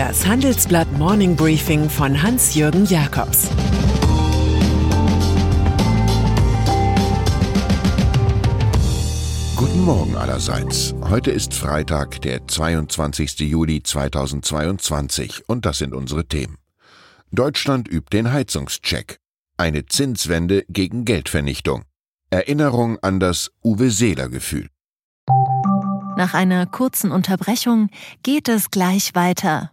Das Handelsblatt Morning Briefing von Hans-Jürgen Jakobs Guten Morgen allerseits. Heute ist Freitag, der 22. Juli 2022 und das sind unsere Themen. Deutschland übt den Heizungscheck. Eine Zinswende gegen Geldvernichtung. Erinnerung an das Uwe Seeler Gefühl. Nach einer kurzen Unterbrechung geht es gleich weiter.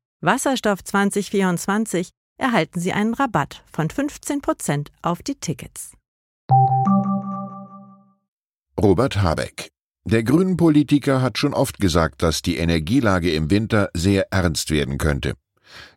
Wasserstoff 2024 erhalten Sie einen Rabatt von 15% auf die Tickets. Robert Habeck der Grünen-Politiker hat schon oft gesagt, dass die Energielage im Winter sehr ernst werden könnte.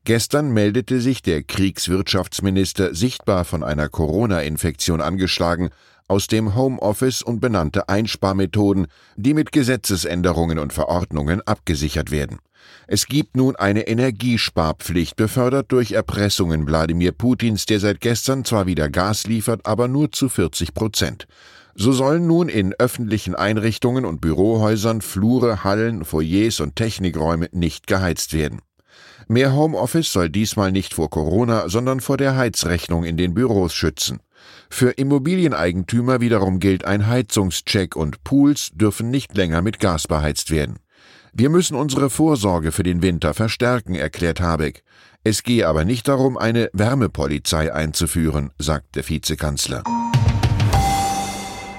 Gestern meldete sich der Kriegswirtschaftsminister sichtbar von einer Corona-Infektion angeschlagen aus dem Homeoffice und benannte Einsparmethoden, die mit Gesetzesänderungen und Verordnungen abgesichert werden. Es gibt nun eine Energiesparpflicht, befördert durch Erpressungen Wladimir Putins, der seit gestern zwar wieder Gas liefert, aber nur zu 40 Prozent. So sollen nun in öffentlichen Einrichtungen und Bürohäusern Flure, Hallen, Foyers und Technikräume nicht geheizt werden. Mehr Homeoffice soll diesmal nicht vor Corona, sondern vor der Heizrechnung in den Büros schützen. Für Immobilieneigentümer wiederum gilt ein Heizungscheck und Pools dürfen nicht länger mit Gas beheizt werden. Wir müssen unsere Vorsorge für den Winter verstärken, erklärt Habeck. Es gehe aber nicht darum, eine Wärmepolizei einzuführen, sagt der Vizekanzler.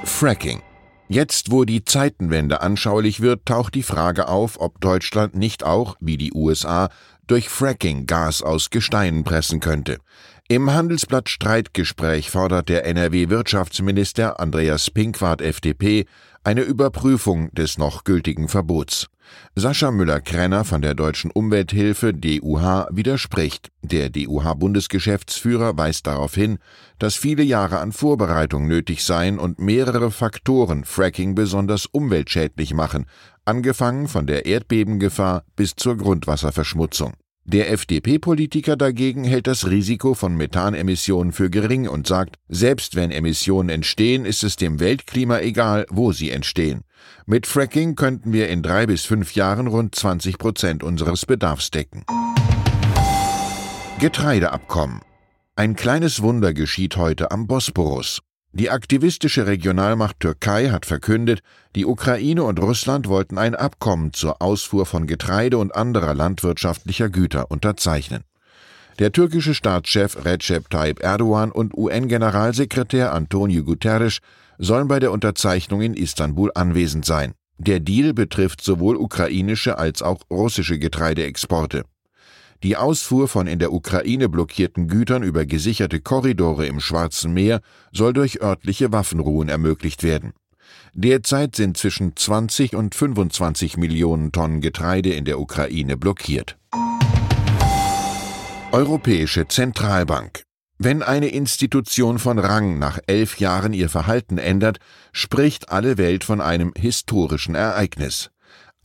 Fracking. Jetzt, wo die Zeitenwende anschaulich wird, taucht die Frage auf, ob Deutschland nicht auch, wie die USA, durch Fracking Gas aus Gesteinen pressen könnte. Im Handelsblatt Streitgespräch fordert der NRW-Wirtschaftsminister Andreas Pinkwart FDP eine Überprüfung des noch gültigen Verbots. Sascha Müller-Krenner von der Deutschen Umwelthilfe DUH widerspricht. Der DUH-Bundesgeschäftsführer weist darauf hin, dass viele Jahre an Vorbereitung nötig seien und mehrere Faktoren Fracking besonders umweltschädlich machen, angefangen von der Erdbebengefahr bis zur Grundwasserverschmutzung. Der FDP-Politiker dagegen hält das Risiko von Methanemissionen für gering und sagt, selbst wenn Emissionen entstehen, ist es dem Weltklima egal, wo sie entstehen. Mit Fracking könnten wir in drei bis fünf Jahren rund 20 Prozent unseres Bedarfs decken. Getreideabkommen. Ein kleines Wunder geschieht heute am Bosporus. Die aktivistische Regionalmacht Türkei hat verkündet, die Ukraine und Russland wollten ein Abkommen zur Ausfuhr von Getreide und anderer landwirtschaftlicher Güter unterzeichnen. Der türkische Staatschef Recep Tayyip Erdogan und UN-Generalsekretär Antonio Guterres sollen bei der Unterzeichnung in Istanbul anwesend sein. Der Deal betrifft sowohl ukrainische als auch russische Getreideexporte. Die Ausfuhr von in der Ukraine blockierten Gütern über gesicherte Korridore im Schwarzen Meer soll durch örtliche Waffenruhen ermöglicht werden. Derzeit sind zwischen 20 und 25 Millionen Tonnen Getreide in der Ukraine blockiert. Europäische Zentralbank. Wenn eine Institution von Rang nach elf Jahren ihr Verhalten ändert, spricht alle Welt von einem historischen Ereignis.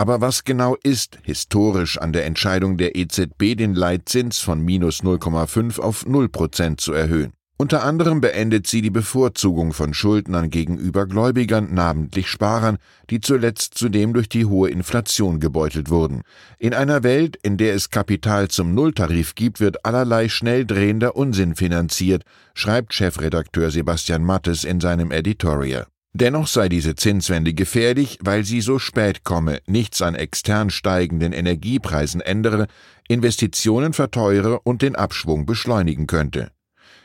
Aber was genau ist historisch an der Entscheidung der EZB, den Leitzins von minus 0,5 auf 0 Prozent zu erhöhen? Unter anderem beendet sie die Bevorzugung von Schuldnern gegenüber Gläubigern, namentlich Sparern, die zuletzt zudem durch die hohe Inflation gebeutelt wurden. In einer Welt, in der es Kapital zum Nulltarif gibt, wird allerlei schnell drehender Unsinn finanziert, schreibt Chefredakteur Sebastian Mattes in seinem Editorial. Dennoch sei diese Zinswende gefährlich, weil sie so spät komme, nichts an extern steigenden Energiepreisen ändere, Investitionen verteure und den Abschwung beschleunigen könnte.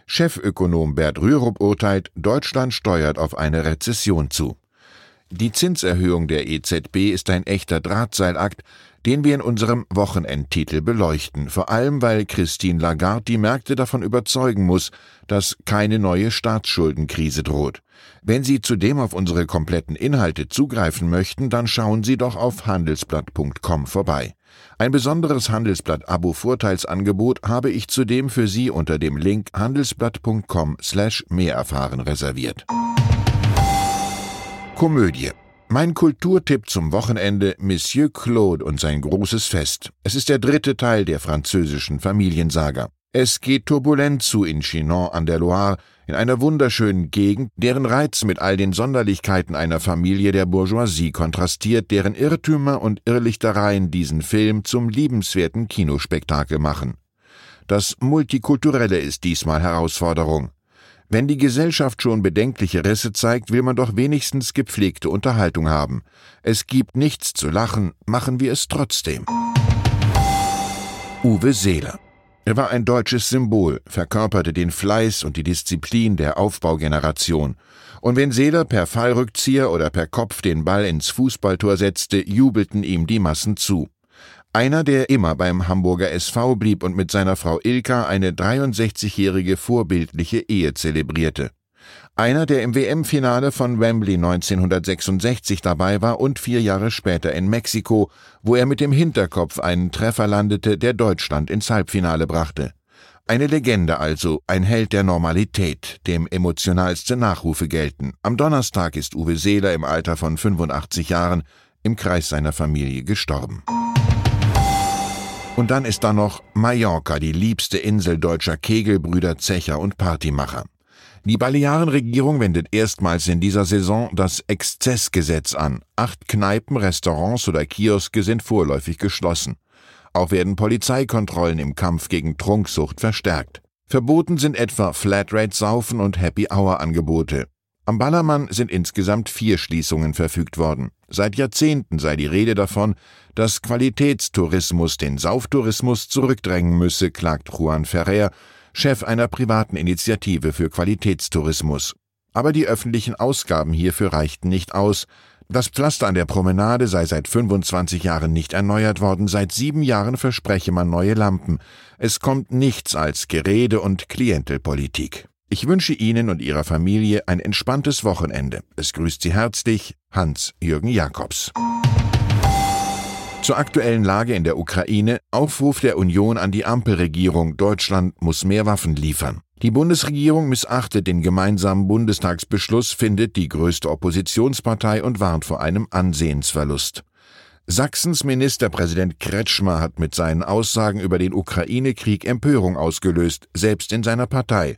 Chefökonom Bert Rürup urteilt, Deutschland steuert auf eine Rezession zu. Die Zinserhöhung der EZB ist ein echter Drahtseilakt, den wir in unserem Wochenendtitel beleuchten, vor allem weil Christine Lagarde die Märkte davon überzeugen muss, dass keine neue Staatsschuldenkrise droht. Wenn Sie zudem auf unsere kompletten Inhalte zugreifen möchten, dann schauen Sie doch auf handelsblatt.com vorbei. Ein besonderes Handelsblatt-Abo-Vorteilsangebot habe ich zudem für Sie unter dem Link handelsblatt.com/mehr erfahren reserviert. Komödie mein Kulturtipp zum Wochenende Monsieur Claude und sein großes Fest. Es ist der dritte Teil der französischen Familiensaga. Es geht turbulent zu in Chinon an der Loire, in einer wunderschönen Gegend, deren Reiz mit all den Sonderlichkeiten einer Familie der Bourgeoisie kontrastiert, deren Irrtümer und Irrlichtereien diesen Film zum liebenswerten Kinospektakel machen. Das Multikulturelle ist diesmal Herausforderung. Wenn die Gesellschaft schon bedenkliche Risse zeigt, will man doch wenigstens gepflegte Unterhaltung haben. Es gibt nichts zu lachen, machen wir es trotzdem. Uwe Seeler er war ein deutsches Symbol, verkörperte den Fleiß und die Disziplin der Aufbaugeneration. Und wenn Seeler per Fallrückzieher oder per Kopf den Ball ins Fußballtor setzte, jubelten ihm die Massen zu. Einer, der immer beim Hamburger SV blieb und mit seiner Frau Ilka eine 63-jährige vorbildliche Ehe zelebrierte. Einer, der im WM-Finale von Wembley 1966 dabei war und vier Jahre später in Mexiko, wo er mit dem Hinterkopf einen Treffer landete, der Deutschland ins Halbfinale brachte. Eine Legende also, ein Held der Normalität, dem emotionalste Nachrufe gelten. Am Donnerstag ist Uwe Seeler im Alter von 85 Jahren im Kreis seiner Familie gestorben. Und dann ist da noch Mallorca, die liebste Insel deutscher Kegelbrüder, Zecher und Partymacher. Die Balearenregierung wendet erstmals in dieser Saison das Exzessgesetz an. Acht Kneipen, Restaurants oder Kioske sind vorläufig geschlossen. Auch werden Polizeikontrollen im Kampf gegen Trunksucht verstärkt. Verboten sind etwa Flatrate-Saufen und Happy-Hour-Angebote. Am Ballermann sind insgesamt vier Schließungen verfügt worden. Seit Jahrzehnten sei die Rede davon, dass Qualitätstourismus den Sauftourismus zurückdrängen müsse, klagt Juan Ferrer, Chef einer privaten Initiative für Qualitätstourismus. Aber die öffentlichen Ausgaben hierfür reichten nicht aus. Das Pflaster an der Promenade sei seit 25 Jahren nicht erneuert worden, seit sieben Jahren verspreche man neue Lampen. Es kommt nichts als Gerede und Klientelpolitik. Ich wünsche Ihnen und Ihrer Familie ein entspanntes Wochenende. Es grüßt Sie herzlich Hans-Jürgen Jakobs. Zur aktuellen Lage in der Ukraine Aufruf der Union an die Ampelregierung Deutschland muss mehr Waffen liefern. Die Bundesregierung missachtet den gemeinsamen Bundestagsbeschluss, findet die größte Oppositionspartei und warnt vor einem Ansehensverlust. Sachsens Ministerpräsident Kretschmer hat mit seinen Aussagen über den Ukraine-Krieg Empörung ausgelöst, selbst in seiner Partei.